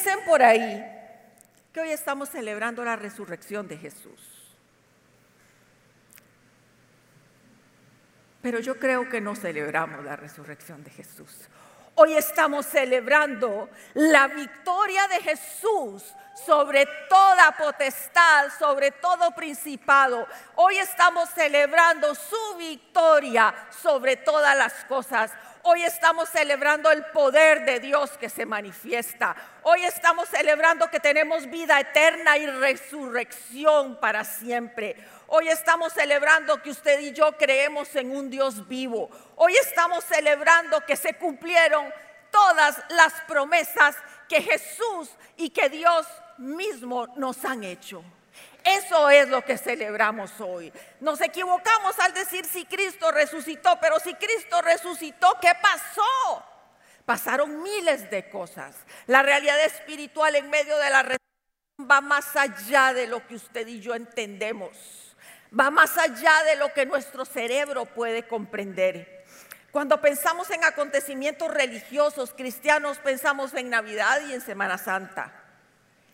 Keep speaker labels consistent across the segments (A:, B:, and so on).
A: dicen por ahí que hoy estamos celebrando la resurrección de Jesús. Pero yo creo que no celebramos la resurrección de Jesús. Hoy estamos celebrando la victoria de Jesús sobre toda potestad, sobre todo principado. Hoy estamos celebrando su victoria sobre todas las cosas. Hoy estamos celebrando el poder de Dios que se manifiesta. Hoy estamos celebrando que tenemos vida eterna y resurrección para siempre. Hoy estamos celebrando que usted y yo creemos en un Dios vivo. Hoy estamos celebrando que se cumplieron todas las promesas que Jesús y que Dios mismo nos han hecho. Eso es lo que celebramos hoy. Nos equivocamos al decir si Cristo resucitó, pero si Cristo resucitó, ¿qué pasó? Pasaron miles de cosas. La realidad espiritual en medio de la resurrección va más allá de lo que usted y yo entendemos. Va más allá de lo que nuestro cerebro puede comprender. Cuando pensamos en acontecimientos religiosos cristianos, pensamos en Navidad y en Semana Santa.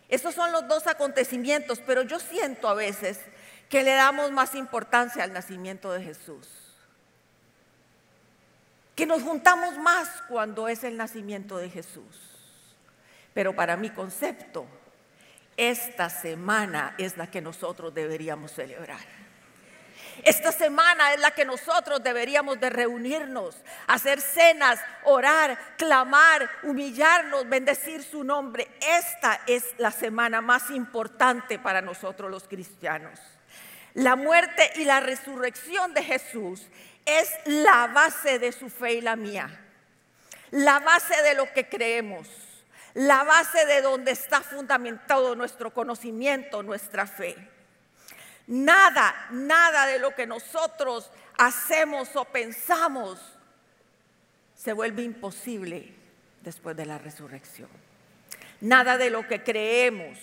A: Esos son los dos acontecimientos, pero yo siento a veces que le damos más importancia al nacimiento de Jesús. Que nos juntamos más cuando es el nacimiento de Jesús. Pero para mi concepto, esta semana es la que nosotros deberíamos celebrar. Esta semana es la que nosotros deberíamos de reunirnos, hacer cenas, orar, clamar, humillarnos, bendecir su nombre. Esta es la semana más importante para nosotros los cristianos. La muerte y la resurrección de Jesús es la base de su fe y la mía. La base de lo que creemos. La base de donde está fundamentado nuestro conocimiento, nuestra fe. Nada, nada de lo que nosotros hacemos o pensamos se vuelve imposible después de la resurrección. Nada de lo que creemos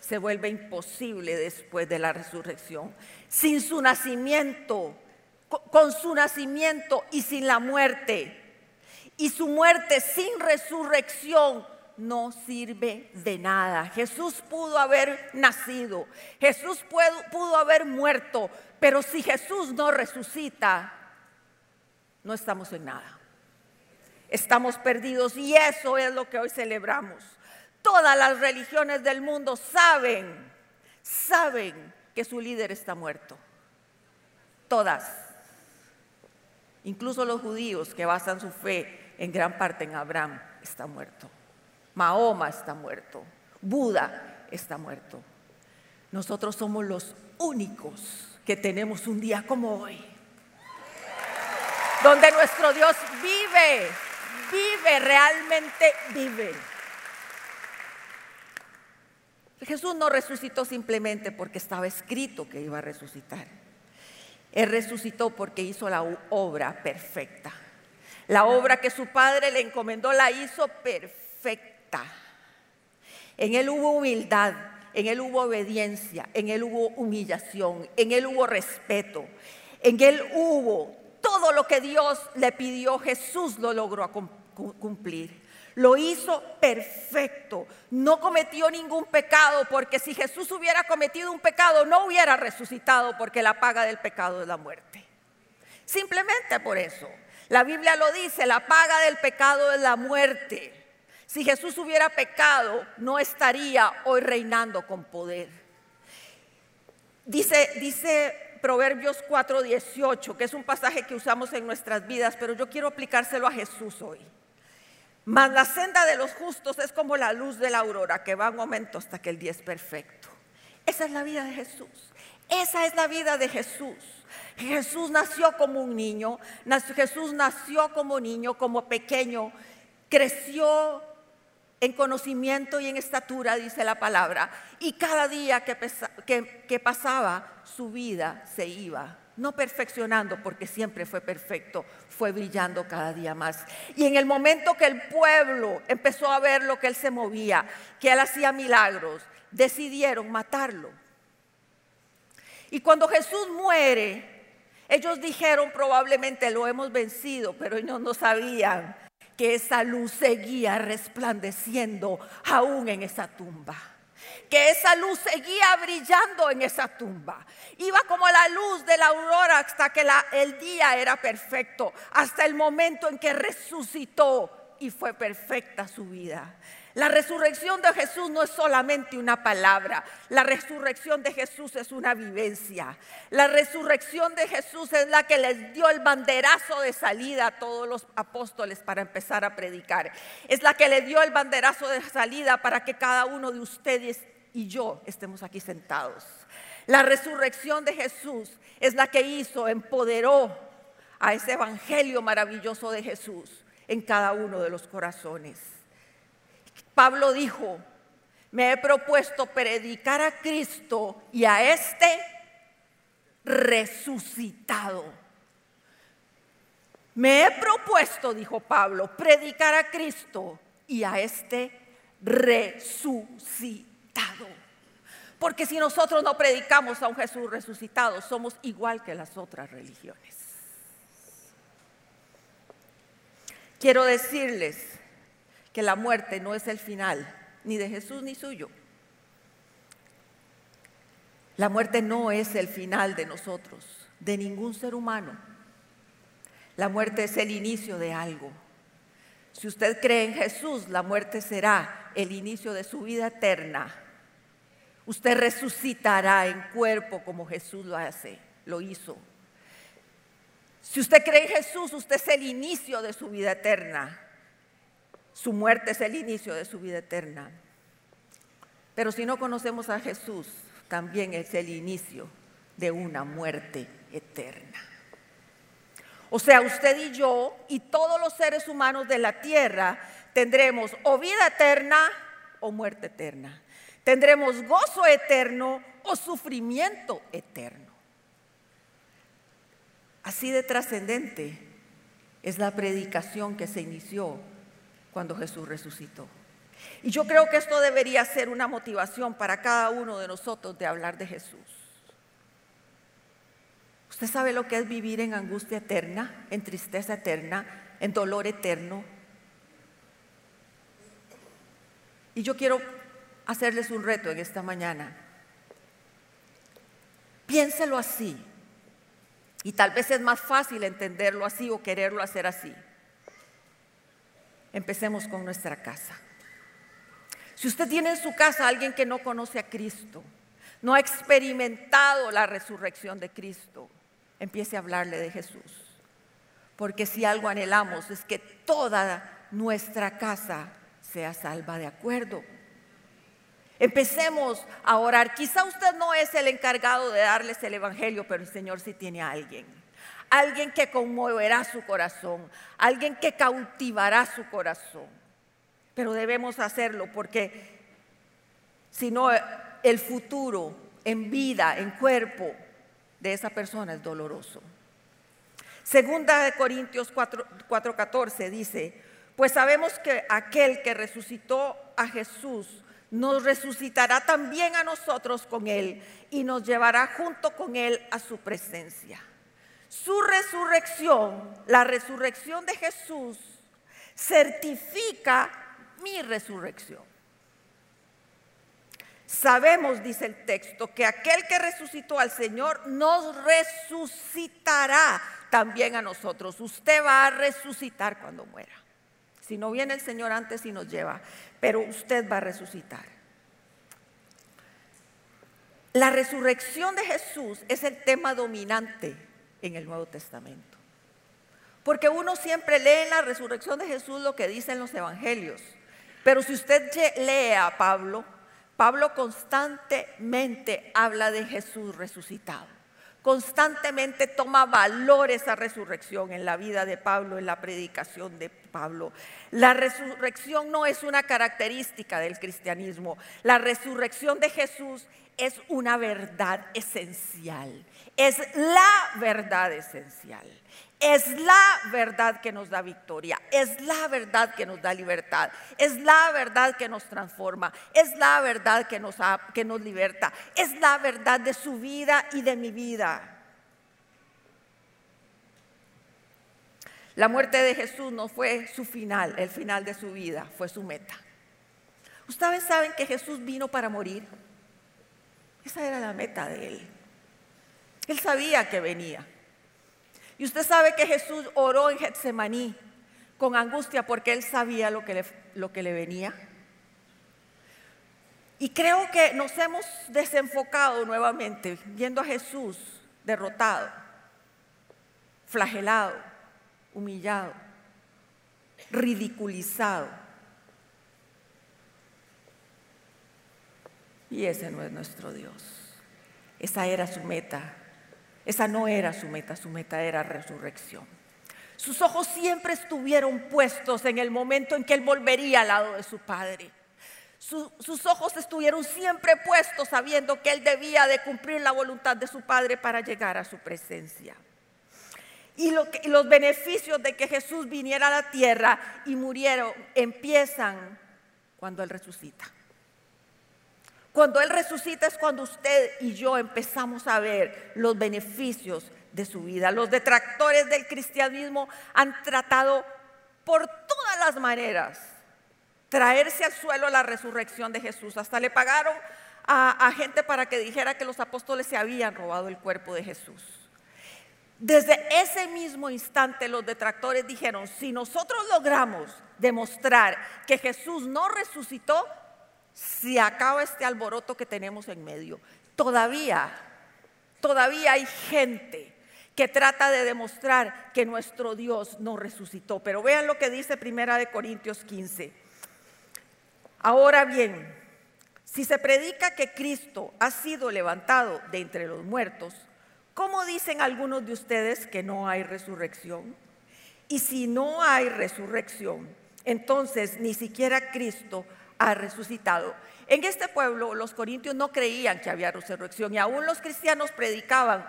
A: se vuelve imposible después de la resurrección. Sin su nacimiento, con su nacimiento y sin la muerte, y su muerte sin resurrección no sirve de nada. Jesús pudo haber nacido, Jesús pudo, haber muerto, pero si Jesús no resucita, no estamos en nada. Estamos perdidos y eso es lo que hoy celebramos. Todas las religiones del mundo saben, saben que su líder está muerto. Todas. Incluso los judíos que basan su fe en gran parte en Abraham está muerto. Mahoma está muerto, Buda está muerto. Nosotros somos los únicos que tenemos un día como hoy, donde nuestro Dios vive, vive, realmente vive. Jesús no resucitó simplemente porque estaba escrito que iba a resucitar. Él resucitó porque hizo la obra perfecta. La obra que su padre le encomendó la hizo perfecta en Él hubo humildad, en Él hubo obediencia, en Él hubo humillación, en Él hubo respeto, en Él hubo todo lo que Dios le pidió, Jesús lo logró cumplir. Lo hizo perfecto, no cometió ningún pecado, porque si Jesús hubiera cometido un pecado, no hubiera resucitado, porque la paga del pecado es la muerte. Simplemente por eso. La Biblia lo dice, la paga del pecado es la muerte. Si Jesús hubiera pecado, no estaría hoy reinando con poder. Dice, dice Proverbios 4:18, que es un pasaje que usamos en nuestras vidas, pero yo quiero aplicárselo a Jesús hoy. Mas la senda de los justos es como la luz de la aurora, que va en aumento hasta que el día es perfecto. Esa es la vida de Jesús. Esa es la vida de Jesús. Jesús nació como un niño, Jesús nació como niño, como pequeño, creció en conocimiento y en estatura, dice la palabra. Y cada día que, pasaba, su vida se iba no perfeccionando porque siempre fue perfecto, fue brillando cada día más. Y en el momento que el pueblo empezó a ver lo que él se movía, que él hacía milagros, decidieron matarlo. Y cuando Jesús muere, ellos dijeron probablemente lo hemos vencido, pero ellos no sabían que esa luz seguía resplandeciendo aún en esa tumba. Que esa luz seguía brillando en esa tumba. Iba como la luz de la aurora hasta que el día era perfecto, hasta el momento en que resucitó y fue perfecta su vida. La resurrección de Jesús no es solamente una palabra, la resurrección de Jesús es una vivencia. La resurrección de Jesús es la que les dio el banderazo de salida a todos los apóstoles para empezar a predicar. Es la que le dio el banderazo de salida para que cada uno de ustedes y yo estemos aquí sentados. La resurrección de Jesús es la que hizo, empoderó a ese evangelio maravilloso de Jesús en cada uno de los corazones. Pablo dijo, me he propuesto predicar a Cristo y a este resucitado. Me he propuesto, dijo Pablo, predicar a Cristo y a este resucitado. Porque si nosotros no predicamos a un Jesús resucitado, somos igual que las otras religiones. Quiero decirles que la muerte no es el final, ni de Jesús ni suyo. La muerte no es el final de nosotros, de ningún ser humano. La muerte es el inicio de algo. Si usted cree en Jesús, la muerte será el inicio de su vida eterna. Usted resucitará en cuerpo como Jesús lo hace, lo hizo. Si usted cree en Jesús, usted es el inicio de su vida eterna. Su muerte es el inicio de su vida eterna. Pero si no conocemos a Jesús, también es el inicio de una muerte eterna. O sea, usted y yo y todos los seres humanos de la tierra tendremos o vida eterna o muerte eterna. Tendremos gozo eterno o sufrimiento eterno. Así de trascendente es la predicación que se inició cuando Jesús resucitó. Y yo creo que esto debería ser una motivación para cada uno de nosotros de hablar de Jesús. ¿Usted sabe lo que es vivir en angustia eterna, en tristeza eterna, en dolor eterno? Y yo quiero hacerles un reto en esta mañana. Piénselo así. Y tal vez es más fácil entenderlo así o quererlo hacer así. Empecemos con nuestra casa. Si usted tiene en su casa a alguien que no conoce a Cristo, no ha experimentado la resurrección de Cristo, empiece a hablarle de Jesús. Porque si algo anhelamos es que toda nuestra casa sea salva de acuerdo. Empecemos a orar. Quizá usted no es el encargado de darles el Evangelio, pero el Señor sí tiene a alguien alguien que conmoverá su corazón, alguien que cautivará su corazón. Pero debemos hacerlo porque si no, el futuro en vida, en cuerpo de esa persona es doloroso. Segunda de Corintios 4:14 dice, pues sabemos que aquel que resucitó a Jesús nos resucitará también a nosotros con él y nos llevará junto con él a su presencia. Su resurrección, la resurrección de Jesús, certifica mi resurrección. Sabemos, dice el texto, que aquel que resucitó al Señor nos resucitará también a nosotros. Usted va a resucitar cuando muera. Si no viene el Señor antes y nos lleva, pero usted va a resucitar. La resurrección de Jesús es el tema dominante en el Nuevo Testamento. Porque uno siempre lee en la resurrección de Jesús lo que dicen los evangelios. Pero si usted lee a Pablo, Pablo constantemente habla de Jesús resucitado. Constantemente toma valor esa resurrección en la vida de Pablo, en la predicación de Pablo. La resurrección no es una característica del cristianismo. La resurrección de Jesús es una verdad esencial. Es la verdad esencial. Es la verdad que nos da victoria. Es la verdad que nos da libertad. Es la verdad que nos transforma. Es la verdad que nos, que nos liberta. Es la verdad de su vida y de mi vida. La muerte de Jesús no fue su final, el final de su vida, fue su meta. Ustedes saben que Jesús vino para morir. Esa era la meta de él. Él sabía que venía. Y usted sabe que Jesús oró en Getsemaní con angustia porque él sabía lo que le, lo que le venía. Y creo que nos hemos desenfocado nuevamente viendo a Jesús derrotado, flagelado, humillado, ridiculizado. Y ese no es nuestro Dios. Esa era su meta. Esa no era su meta, su meta era resurrección. Sus ojos siempre estuvieron puestos en el momento en que él volvería al lado de su Padre. sus ojos estuvieron siempre puestos sabiendo que él debía de cumplir la voluntad de su Padre para llegar a su presencia. Y, y los beneficios de que Jesús viniera a la tierra y muriera empiezan cuando Él resucita. Cuando Él resucita es cuando usted y yo empezamos a ver los beneficios de su vida. Los detractores del cristianismo han tratado por todas las maneras traerse al suelo la resurrección de Jesús. Hasta le pagaron a, gente para que dijera que los apóstoles se habían robado el cuerpo de Jesús. Desde ese mismo instante los detractores dijeron, si nosotros logramos demostrar que Jesús no resucitó, se acaba este alboroto que tenemos en medio. Todavía, todavía hay gente que trata de demostrar que nuestro Dios no resucitó. Pero vean lo que dice Primera de Corintios 15. Ahora bien, si se predica que Cristo ha sido levantado de entre los muertos, ¿cómo dicen algunos de ustedes que no hay resurrección? Y si no hay resurrección, entonces ni siquiera Cristo ha resucitado. En este pueblo los corintios no creían que había resurrección y aún los cristianos predicaban,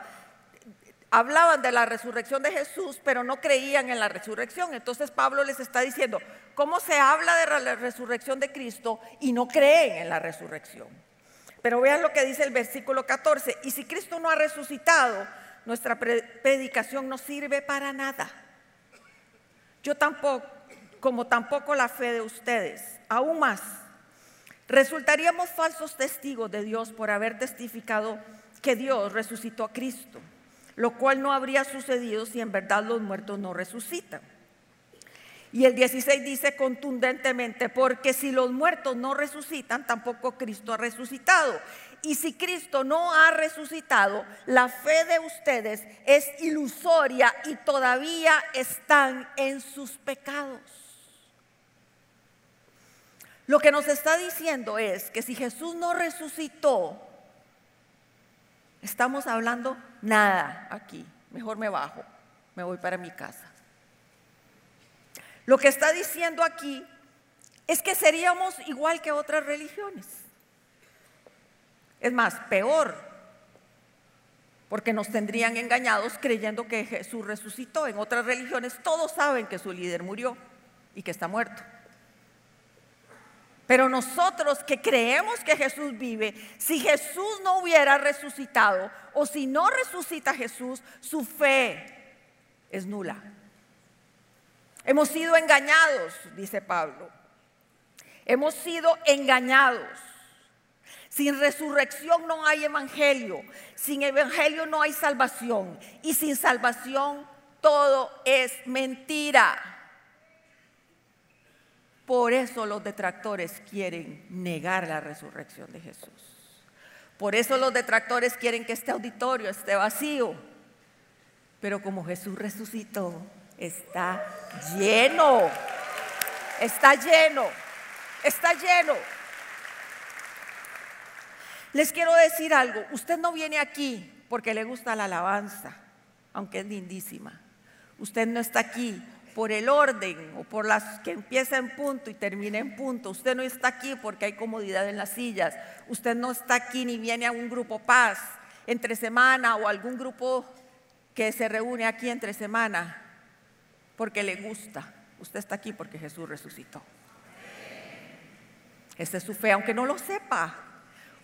A: hablaban de la resurrección de Jesús, pero no creían en la resurrección. Entonces Pablo les está diciendo, ¿cómo se habla de la resurrección de Cristo y no creen en la resurrección? Pero vean lo que dice el versículo 14, y si Cristo no ha resucitado, nuestra predicación no sirve para nada. Yo tampoco, como tampoco la fe de ustedes aún más, resultaríamos falsos testigos de Dios por haber testificado que Dios resucitó a Cristo, lo cual no habría sucedido si en verdad los muertos no resucitan. Y el 16 dice contundentemente, porque si los muertos no resucitan, tampoco Cristo ha resucitado. Y si Cristo no ha resucitado, la fe de ustedes es ilusoria y todavía están en sus pecados. Lo que nos está diciendo es que si Jesús no resucitó, estamos hablando nada aquí. Mejor me bajo, me voy para mi casa. Lo que está diciendo aquí es que seríamos igual que otras religiones. Es más, peor, porque nos tendrían engañados creyendo que Jesús resucitó. En otras religiones todos saben que su líder murió y que está muerto. Pero nosotros que creemos que Jesús vive, si Jesús no hubiera resucitado o si no resucita Jesús, su fe es nula. Hemos sido engañados, dice Pablo. Hemos sido engañados. Sin resurrección no hay evangelio. Sin evangelio no hay salvación. Y sin salvación todo es mentira. Por eso los detractores quieren negar la resurrección de Jesús. Por eso los detractores quieren que este auditorio esté vacío. Pero como Jesús resucitó, está lleno. Está lleno. Está lleno. Les quiero decir algo. Usted no viene aquí porque le gusta la alabanza, aunque es lindísima. Usted no está aquí por el orden o por las que empieza en punto y termina en punto. Usted no está aquí porque hay comodidad en las sillas. Usted no está aquí ni viene a un grupo paz entre semana o algún grupo que se reúne aquí entre semana porque le gusta. Usted está aquí porque Jesús resucitó. Esa es su fe, aunque no lo sepa.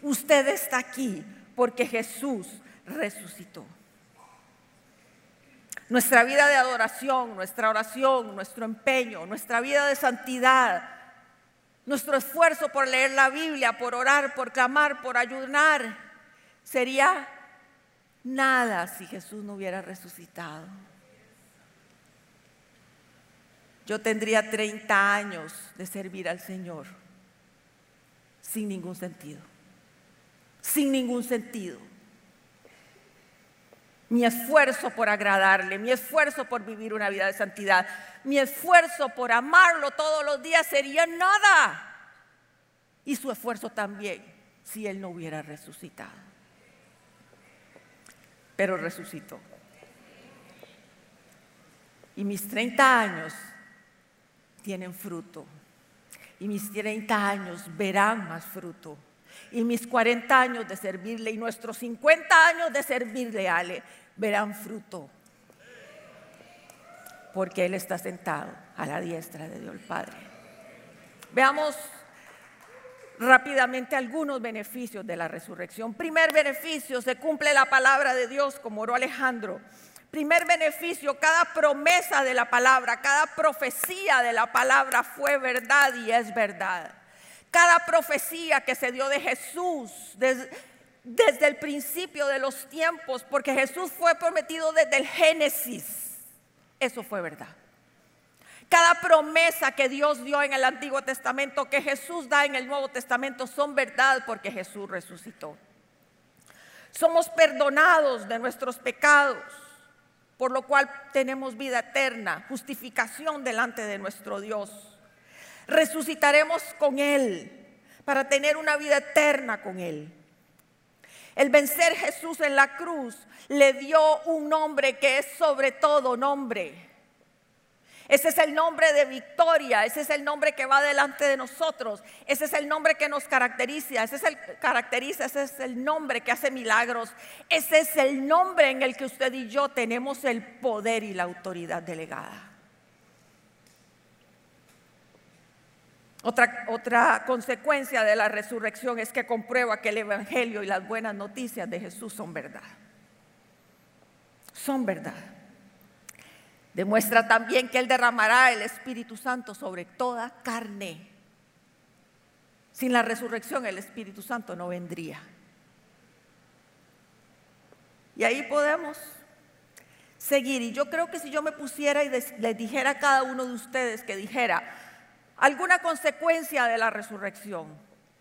A: Usted está aquí porque Jesús resucitó. Nuestra vida de adoración, nuestra oración, nuestro empeño, nuestra vida de santidad, nuestro esfuerzo por leer la Biblia, por orar, por clamar, por ayunar, sería nada si Jesús no hubiera resucitado. Yo tendría 30 años de servir al Señor sin ningún sentido, sin ningún sentido mi esfuerzo por agradarle, mi esfuerzo por vivir una vida de santidad, mi esfuerzo por amarlo todos los días sería nada. Y su esfuerzo también si él no hubiera resucitado. Pero resucitó. Y mis 30 años tienen fruto. Y mis 30 años verán más fruto y mis 40 años de servirle y nuestros 50 años de servirle, Ale, verán fruto. Porque Él está sentado a la diestra de Dios el Padre. Veamos rápidamente algunos beneficios de la resurrección. Primer beneficio, se cumple la palabra de Dios, como oró Alejandro. Primer beneficio, cada promesa de la palabra, cada profecía de la palabra fue verdad y es verdad. Cada profecía que se dio de Jesús, desde, el principio de los tiempos, porque Jesús fue prometido desde el Génesis. Eso fue verdad. Cada promesa que Dios dio en el Antiguo Testamento, que Jesús da en el Nuevo Testamento, son verdad porque Jesús resucitó. Somos perdonados de nuestros pecados, por lo cual tenemos vida eterna, justificación delante de nuestro Dios. Resucitaremos con Él para tener una vida eterna con Él. El vencer Jesús en la cruz le dio un nombre que es sobre todo nombre. Ese es el nombre de victoria, ese es el nombre que va delante de nosotros, ese es el nombre que nos caracteriza, ese es el caracteriza, ese es el nombre que hace milagros, ese es el nombre en el que usted y yo tenemos el poder y la autoridad delegada. Otra, otra, consecuencia de la resurrección es que comprueba que el Evangelio y las buenas noticias de Jesús son verdad. Son verdad. Demuestra también que Él derramará el Espíritu Santo sobre toda carne. Sin la resurrección el Espíritu Santo no vendría. Y ahí podemos seguir. Y yo creo que si yo me pusiera y les dijera a cada uno de ustedes que dijera, alguna consecuencia de la resurrección,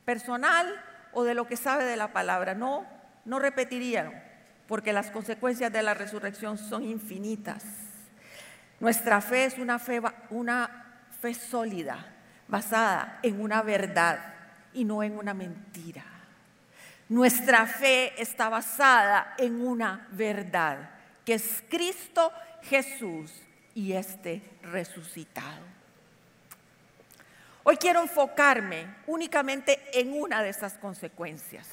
A: personal o de lo que sabe de la palabra. No, no repetirían, porque las consecuencias de la resurrección son infinitas. Nuestra fe es una fe, una fe sólida, basada en una verdad y no en una mentira. Nuestra fe está basada en una verdad, que es Cristo Jesús y este resucitado. Hoy quiero enfocarme únicamente en una de esas consecuencias.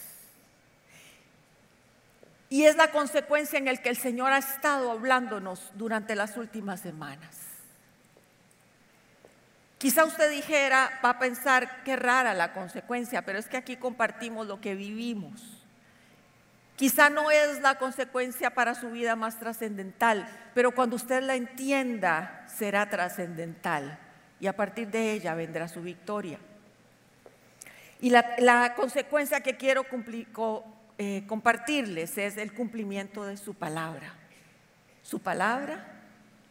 A: Y es la consecuencia en la que el Señor ha estado hablándonos durante las últimas semanas. Quizá usted dijera, va a pensar qué rara la consecuencia, pero es que aquí compartimos lo que vivimos. Quizá no es la consecuencia para su vida más trascendental, pero cuando usted la entienda, será trascendental y a partir de ella vendrá su victoria. Y la, consecuencia que quiero eh, compartirles es el cumplimiento de su palabra. Su palabra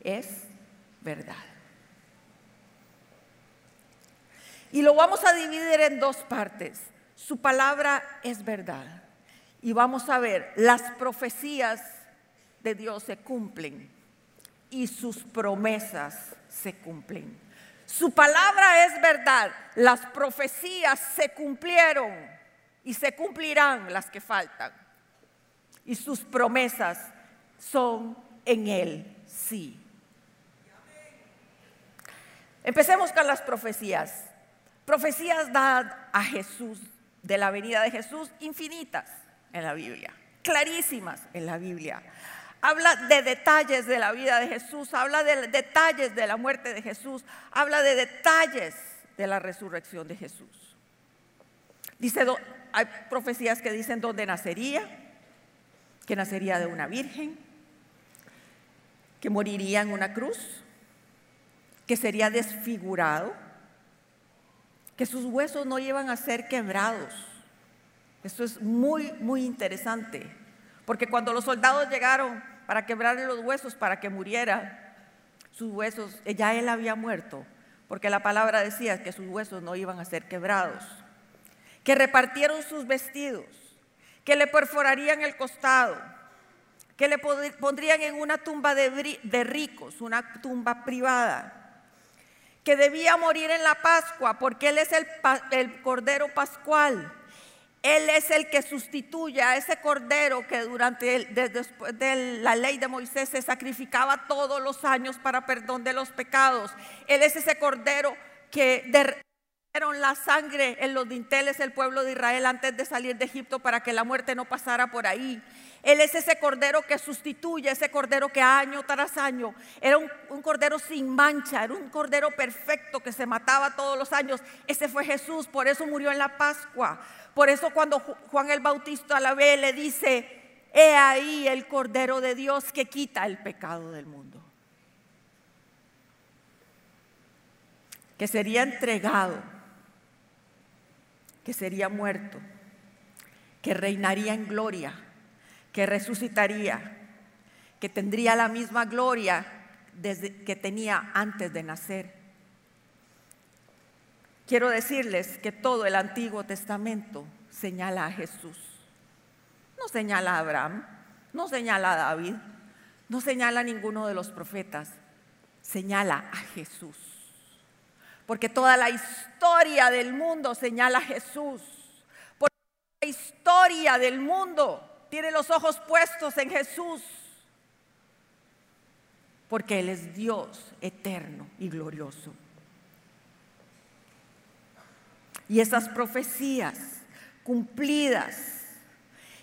A: es verdad. Y lo vamos a dividir en dos partes. Su palabra es verdad. Y vamos a ver, las profecías de Dios se cumplen y sus promesas se cumplen. Su palabra es verdad. Las profecías se cumplieron y se cumplirán las que faltan. Y sus promesas son en Él, sí. Empecemos con las profecías. Profecías dadas a Jesús, de la venida de Jesús, infinitas en la Biblia, clarísimas en la Biblia habla de detalles de la vida de Jesús, habla de detalles de la muerte de Jesús, habla de detalles de la resurrección de Jesús. Dice, hay profecías que dicen dónde nacería, que nacería de una virgen, que moriría en una cruz, que sería desfigurado, que sus huesos no iban a ser quebrados. Esto es muy, muy interesante, porque cuando los soldados llegaron para quebrarle los huesos, para que muriera, sus huesos, ya él había muerto, porque la palabra decía que sus huesos no iban a ser quebrados, que repartieron sus vestidos, que le perforarían el costado, que le pondrían en una tumba de, ricos, una tumba privada, que debía morir en la Pascua porque Él es el, el Cordero Pascual. Él es el que sustituye a ese cordero que durante después de la ley de Moisés se sacrificaba todos los años para perdón de los pecados. Él es ese cordero que la sangre en los dinteles del pueblo de Israel antes de salir de Egipto para que la muerte no pasara por ahí. Él es ese cordero que sustituye, ese cordero que año tras año era un, cordero sin mancha, era un cordero perfecto que se mataba todos los años. Ese fue Jesús, por eso murió en la Pascua. Por eso cuando Juan el Bautista la ve, le dice, he ahí el cordero de Dios que quita el pecado del mundo. Que sería entregado, que sería muerto, que reinaría en gloria que resucitaría, que tendría la misma gloria que tenía antes de nacer. Quiero decirles que todo el Antiguo Testamento señala a Jesús. No señala a Abraham, no señala a David, no señala a ninguno de los profetas, señala a Jesús. Porque toda la historia del mundo señala a Jesús. Porque la historia del mundo tiene los ojos puestos en Jesús, porque Él es Dios eterno y glorioso. Y esas profecías cumplidas,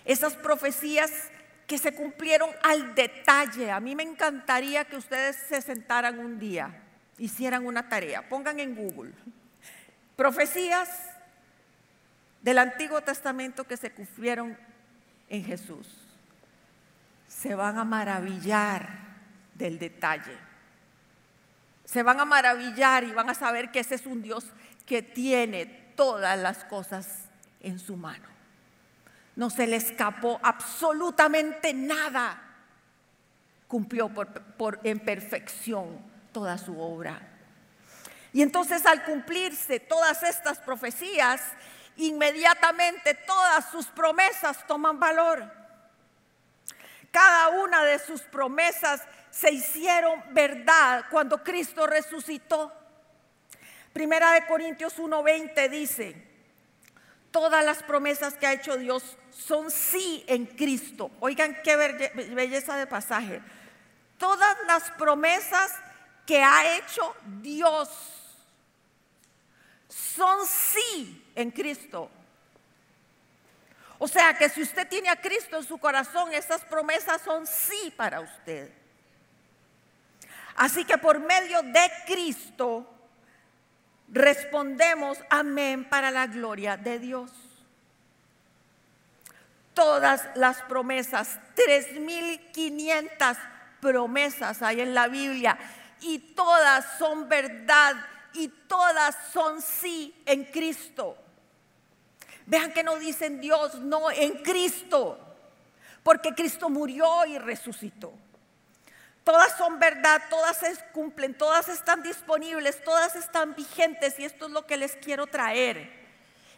A: esas profecías que se cumplieron al detalle, a mí me encantaría que ustedes se sentaran un día, hicieran una tarea, pongan en Google, profecías del Antiguo Testamento que se cumplieron en Jesús, se van a maravillar del detalle. Se van a maravillar y van a saber que ese es un Dios que tiene todas las cosas en su mano. No se le escapó absolutamente nada. Cumplió por, en perfección toda su obra. Y entonces al cumplirse todas estas profecías, inmediatamente todas sus promesas toman valor. Cada una de sus promesas se hicieron verdad cuando Cristo resucitó. Primera de Corintios 1:20 dice, todas las promesas que ha hecho Dios son sí en Cristo. Oigan qué belleza de pasaje. Todas las promesas que ha hecho Dios son sí en Cristo. O sea que si usted tiene a Cristo en su corazón, esas promesas son sí para usted. Así que por medio de Cristo respondemos amén para la gloria de Dios. Todas las promesas, 3.500 promesas hay en la Biblia y todas son verdad y todas son sí en Cristo. Vean que no dicen Dios, no en Cristo, porque Cristo murió y resucitó. Todas son verdad, todas se cumplen, todas están disponibles, todas están vigentes y esto es lo que les quiero traer.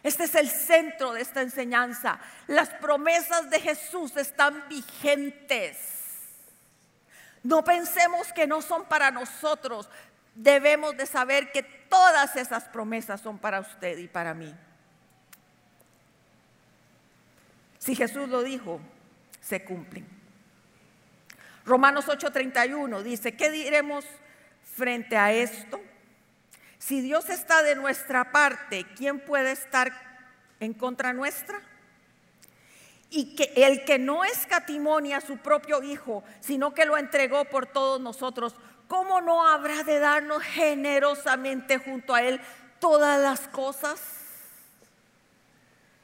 A: Este es el centro de esta enseñanza. Las promesas de Jesús están vigentes. No pensemos que no son para nosotros debemos de saber que todas esas promesas son para usted y para mí. Si Jesús lo dijo, se cumplen. Romanos 8:31 dice, ¿qué diremos frente a esto? Si Dios está de nuestra parte, ¿quién puede estar en contra nuestra? Y que el que no escatimonia a su propio Hijo, sino que lo entregó por todos nosotros, ¿cómo no habrá de darnos generosamente junto a Él todas las cosas?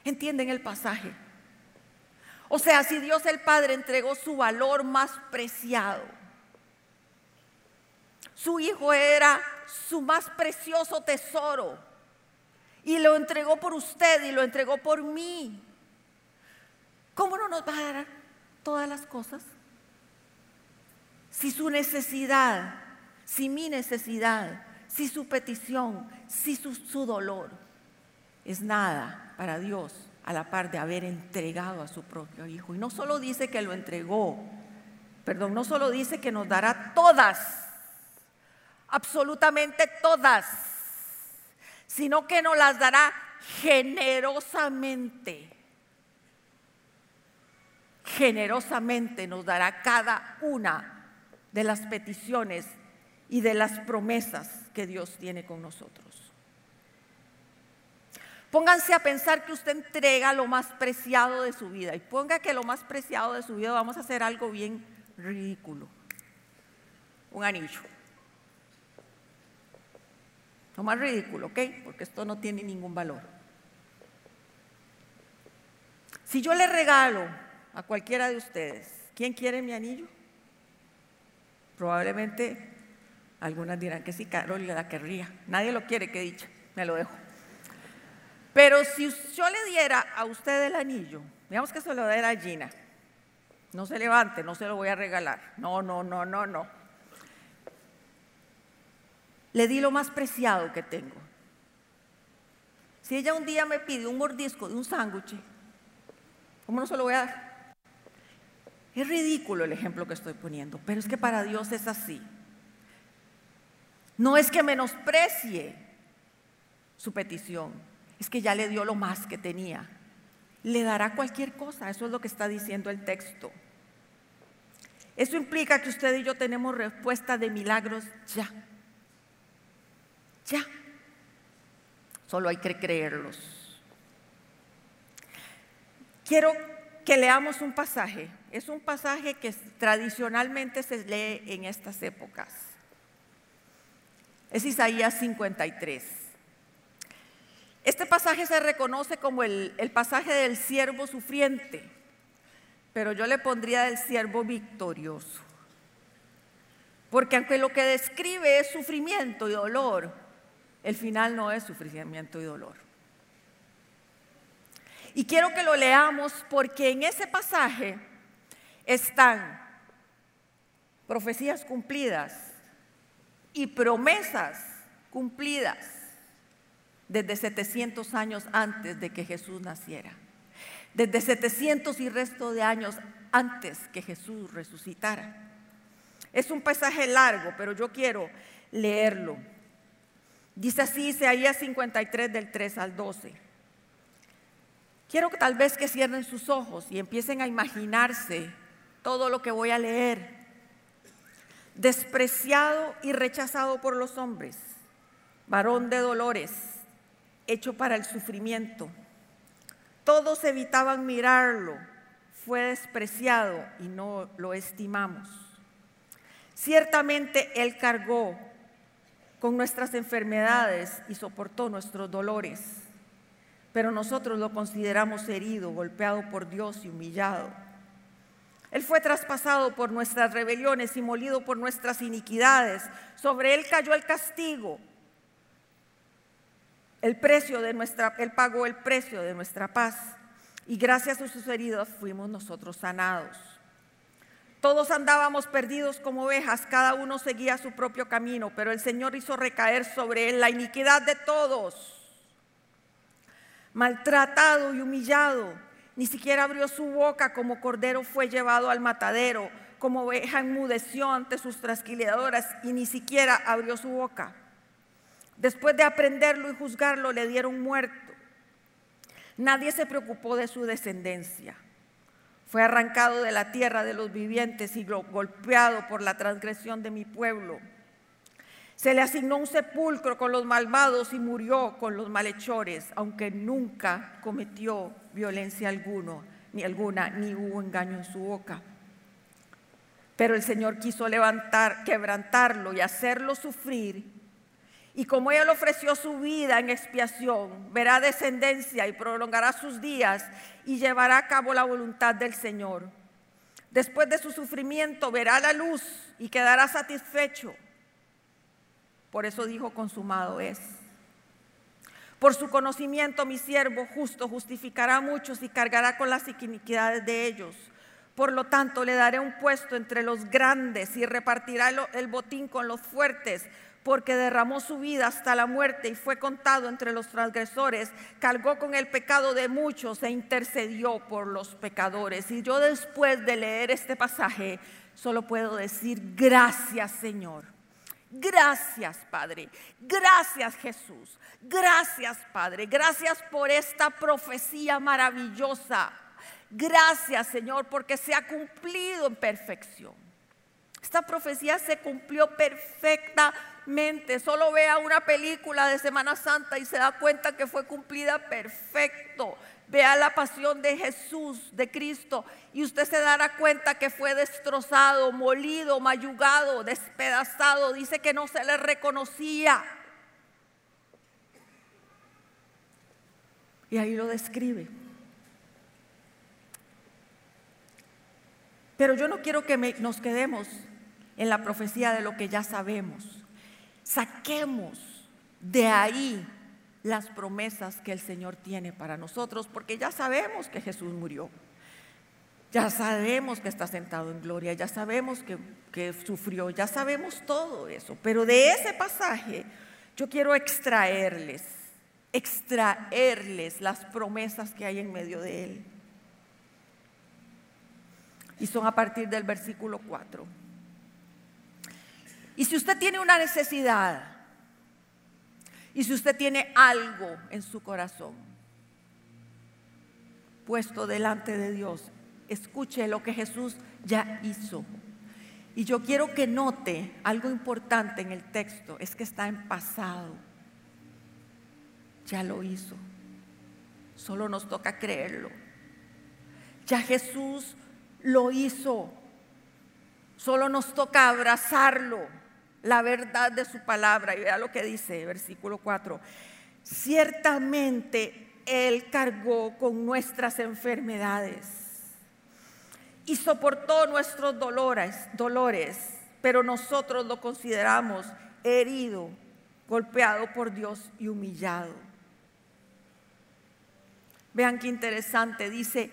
A: ¿Entienden el pasaje? O sea, si Dios el Padre entregó su valor más preciado, Su hijo era su más precioso tesoro y lo entregó por usted y lo entregó por mí. ¿Cómo no nos va a dar todas las cosas? Si su necesidad, si mi necesidad, si su petición, si su, dolor es nada para Dios a la par de haber entregado a su propio Hijo. Y no solo dice que lo entregó, perdón, no solo dice que nos dará todas, absolutamente todas, sino que nos las dará generosamente. Generosamente nos dará cada una de las peticiones y de las promesas que Dios tiene con nosotros. Pónganse a pensar que usted entrega lo más preciado de su vida y ponga que lo más preciado de su vida vamos a hacer algo bien ridículo. Un anillo. Lo más ridículo, ¿ok? Porque esto no tiene ningún valor. Si yo le regalo a cualquiera de ustedes, ¿quién quiere mi anillo? Probablemente algunas dirán que sí, Carol la querría. Nadie lo quiere, que dicha, me lo dejo. Pero si yo le diera a usted el anillo, digamos que se lo diera a Gina, no se levante, no se lo voy a regalar. No, no, no, no, no. Le di lo más preciado que tengo. Si ella un día me pide un mordisco de un sándwich, ¿cómo no se lo voy a dar? Es ridículo el ejemplo que estoy poniendo, pero es que para Dios es así. No es que menosprecie su petición, es que ya le dio lo más que tenía. Le dará cualquier cosa, eso es lo que está diciendo el texto. Eso implica que usted y yo tenemos respuesta de milagros ya. Ya. Solo hay que creerlos. Quiero que leamos un pasaje. Es un pasaje que tradicionalmente se lee en estas épocas. Es Isaías 53. Este pasaje se reconoce como el, pasaje del siervo sufriente, pero yo le pondría del siervo victorioso. Porque aunque lo que describe es sufrimiento y dolor, el final no es sufrimiento y dolor. Y quiero que lo leamos porque en ese pasaje están profecías cumplidas y promesas cumplidas desde 700 años antes de que Jesús naciera. Desde 700 y resto de años antes que Jesús resucitara. Es un pasaje largo, pero yo quiero leerlo. Dice así Isaías 53 del 3 al 12. Quiero que tal vez que cierren sus ojos y empiecen a imaginarse todo lo que voy a leer. Despreciado y rechazado por los hombres, varón de dolores hecho para el sufrimiento. Todos evitaban mirarlo, fue despreciado y no lo estimamos. Ciertamente Él cargó con nuestras enfermedades y soportó nuestros dolores, pero nosotros lo consideramos herido, golpeado por Dios y humillado. Él fue traspasado por nuestras rebeliones y molido por nuestras iniquidades. Sobre Él cayó el castigo el precio de nuestra, Él pagó el precio de nuestra paz y gracias a sus heridas fuimos nosotros sanados. Todos andábamos perdidos como ovejas, cada uno seguía su propio camino, pero el Señor hizo recaer sobre él la iniquidad de todos. Maltratado y humillado, ni siquiera abrió su boca como cordero fue llevado al matadero, como oveja enmudeció ante sus trasquiladoras y ni siquiera abrió su boca. Después de aprenderlo y juzgarlo, le dieron muerto. Nadie se preocupó de su descendencia. Fue arrancado de la tierra de los vivientes y golpeado por la transgresión de mi pueblo. Se le asignó un sepulcro con los malvados y murió con los malhechores, aunque nunca cometió violencia alguno, ni alguna, ni hubo engaño en su boca. Pero el Señor quiso levantar, quebrantarlo y hacerlo sufrir y como Él ofreció su vida en expiación, verá descendencia y prolongará sus días y llevará a cabo la voluntad del Señor. Después de su sufrimiento verá la luz y quedará satisfecho. Por eso dijo, consumado es. Por su conocimiento mi siervo justo justificará a muchos y cargará con las iniquidades de ellos. Por lo tanto, le daré un puesto entre los grandes y repartirá el botín con los fuertes, porque derramó su vida hasta la muerte y fue contado entre los transgresores, cargó con el pecado de muchos e intercedió por los pecadores. Y yo después de leer este pasaje, solo puedo decir gracias Señor. Gracias Padre, gracias Jesús, gracias Padre, gracias por esta profecía maravillosa. Gracias Señor porque se ha cumplido en perfección. Esta profecía se cumplió perfectamente. Solo vea una película de Semana Santa y se da cuenta que fue cumplida perfecto. Vea la pasión de Jesús, de Cristo, y usted se dará cuenta que fue destrozado, molido, mayugado, despedazado. Dice que no se le reconocía. Y ahí lo describe. Pero yo no quiero que nos quedemos en la profecía de lo que ya sabemos. Saquemos de ahí las promesas que el Señor tiene para nosotros, porque ya sabemos que Jesús murió. Ya sabemos que está sentado en gloria, ya sabemos que, que, sufrió, ya sabemos todo eso. Pero de ese pasaje yo quiero extraerles, extraerles las promesas que hay en medio de él. Y son a partir del versículo 4. Y si usted tiene una necesidad, y si usted tiene algo en su corazón puesto delante de Dios, escuche lo que Jesús ya hizo. Y yo quiero que note algo importante en el texto, es que está en pasado. Ya lo hizo. Solo nos toca creerlo. Ya Jesús lo hizo. Solo nos toca abrazarlo la verdad de su palabra. Y vea lo que dice, versículo 4. Ciertamente Él cargó con nuestras enfermedades y soportó nuestros dolores, dolores, pero nosotros lo consideramos herido, golpeado por Dios y humillado. Vean qué interesante, dice,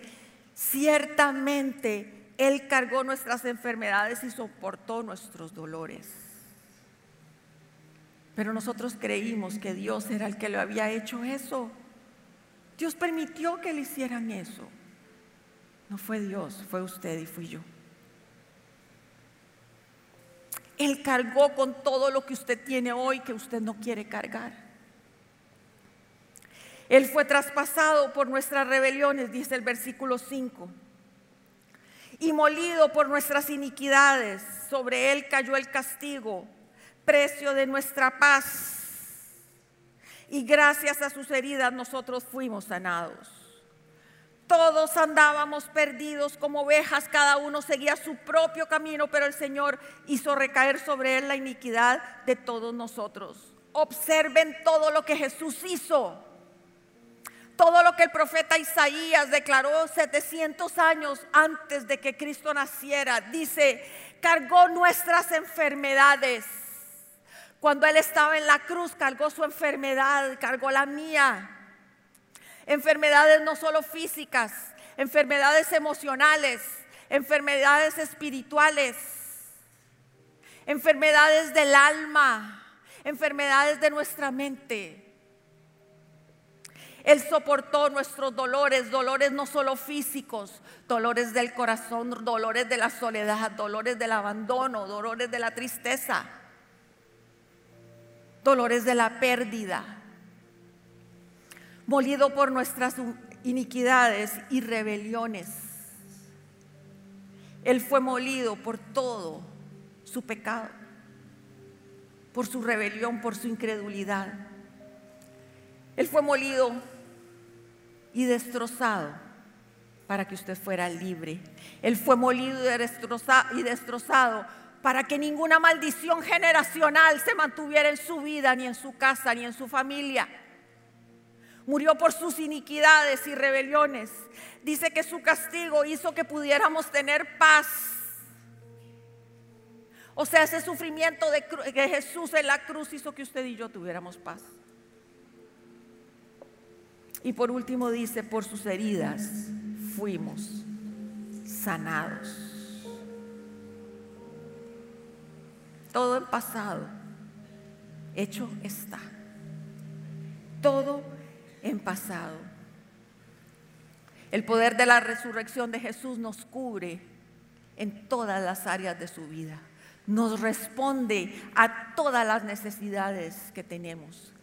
A: ciertamente Él cargó nuestras enfermedades y soportó nuestros dolores. Pero nosotros creímos que Dios era el que le había hecho eso. Dios permitió que le hicieran eso. No fue Dios, fue usted y fui yo. Él cargó con todo lo que usted tiene hoy que usted no quiere cargar. Él fue traspasado por nuestras rebeliones, dice el versículo 5, y molido por nuestras iniquidades. Sobre él cayó el castigo precio de nuestra paz. Y gracias a sus heridas nosotros fuimos sanados. Todos andábamos perdidos como ovejas, cada uno seguía su propio camino, pero el Señor hizo recaer sobre él la iniquidad de todos nosotros. Observen todo lo que Jesús hizo. Todo lo que el profeta Isaías declaró 700 años antes de que Cristo naciera. Dice, cargó nuestras enfermedades cuando Él estaba en la cruz, cargó su enfermedad, cargó la mía. Enfermedades no solo físicas, enfermedades emocionales, enfermedades espirituales, enfermedades del alma, enfermedades de nuestra mente. Él soportó nuestros dolores, dolores no solo físicos, dolores del corazón, dolores de la soledad, dolores del abandono, dolores de la tristeza dolores de la pérdida, molido por nuestras iniquidades y rebeliones. Él fue molido por todo su pecado, por su rebelión, por su incredulidad. Él fue molido y destrozado para que usted fuera libre. Él fue molido y destrozado para que ninguna maldición generacional se mantuviera en su vida, ni en su casa, ni en su familia. Murió por sus iniquidades y rebeliones. Dice que su castigo hizo que pudiéramos tener paz. O sea, ese sufrimiento de, de Jesús en la cruz hizo que usted y yo tuviéramos paz. Y por último dice, por sus heridas fuimos sanados. Todo en pasado, hecho está. Todo en pasado. El poder de la resurrección de Jesús nos cubre en todas las áreas de su vida. Nos responde a todas las necesidades que tenemos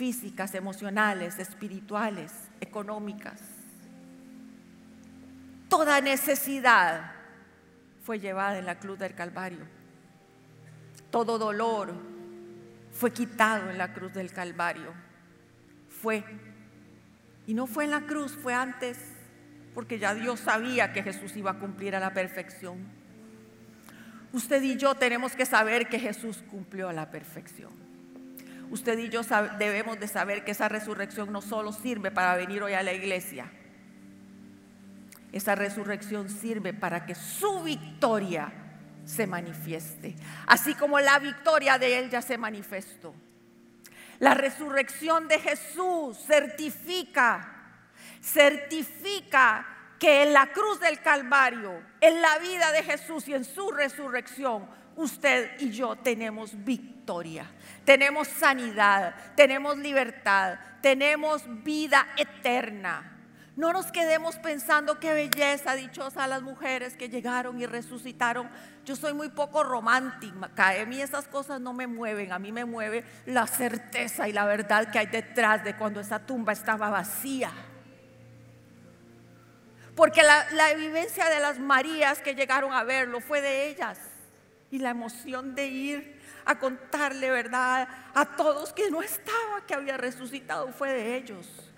A: físicas, emocionales, espirituales, económicas. Toda necesidad fue llevada en la cruz del Calvario. Todo dolor fue quitado en la cruz del Calvario. Fue. Y no fue en la cruz, fue antes, porque ya Dios sabía que Jesús iba a cumplir a la perfección. Usted y yo tenemos que saber que Jesús cumplió a la perfección usted y yo debemos de saber que esa resurrección no solo sirve para venir hoy a la iglesia, esa resurrección sirve para que su victoria se manifieste, así como la victoria de Él ya se manifestó. La resurrección de Jesús certifica, certifica que en la cruz del Calvario, en la vida de Jesús y en su resurrección, usted y yo tenemos victoria, tenemos sanidad, tenemos libertad, tenemos vida eterna. No nos quedemos pensando qué belleza, dichosa las mujeres que llegaron y resucitaron. Yo soy muy poco romántica, a mí esas cosas no me mueven, a mí me mueve la certeza y la verdad que hay detrás de cuando esa tumba estaba vacía. Porque la, la vivencia de las Marías que llegaron a verlo fue de ellas y la emoción de ir a contarle verdad a todos que no estaba, que había resucitado, fue de ellos.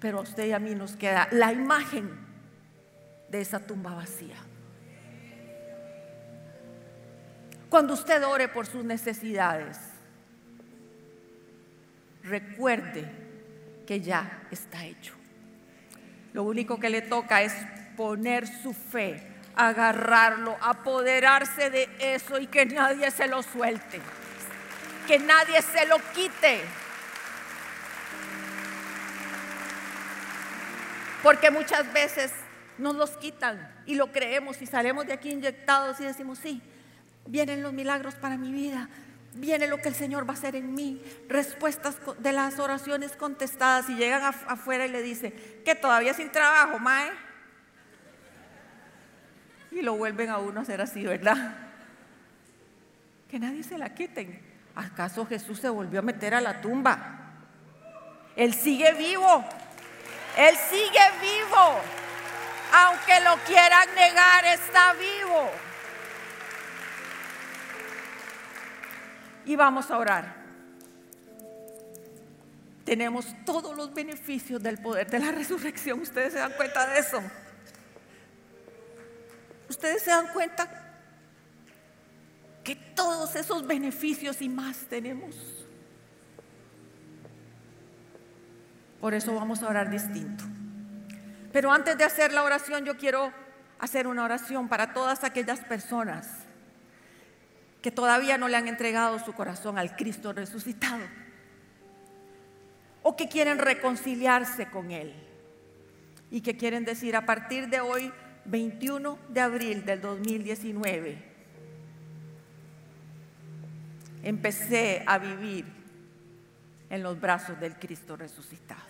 A: Pero a usted y a mí nos queda la imagen de esa tumba vacía. Cuando usted ore por sus necesidades, recuerde que ya está hecho. Lo único que le toca es poner su fe agarrarlo, apoderarse de eso y que nadie se lo suelte, que nadie se lo quite. Porque muchas veces nos los quitan y lo creemos y salimos de aquí inyectados y decimos, sí, vienen los milagros para mi vida, viene lo que el Señor va a hacer en mí, respuestas de las oraciones contestadas y llegan afuera y le dice, que todavía sin trabajo, Mae y lo vuelven a uno a hacer así, ¿verdad? Que nadie se la quiten. ¿Acaso Jesús se volvió a meter a la tumba? Él sigue vivo. Él sigue vivo. Aunque lo quieran negar, está vivo. Y vamos a orar. Tenemos todos los beneficios del poder de la resurrección. ¿Ustedes se dan cuenta de eso? ¿Ustedes se dan cuenta que todos esos beneficios y más tenemos? Por eso vamos a orar distinto. Pero antes de hacer la oración, yo quiero hacer una oración para todas aquellas personas que todavía no le han entregado su corazón al Cristo resucitado o que quieren reconciliarse con Él y que quieren decir a partir de hoy 21 de abril del 2019, empecé a vivir en los brazos del Cristo resucitado.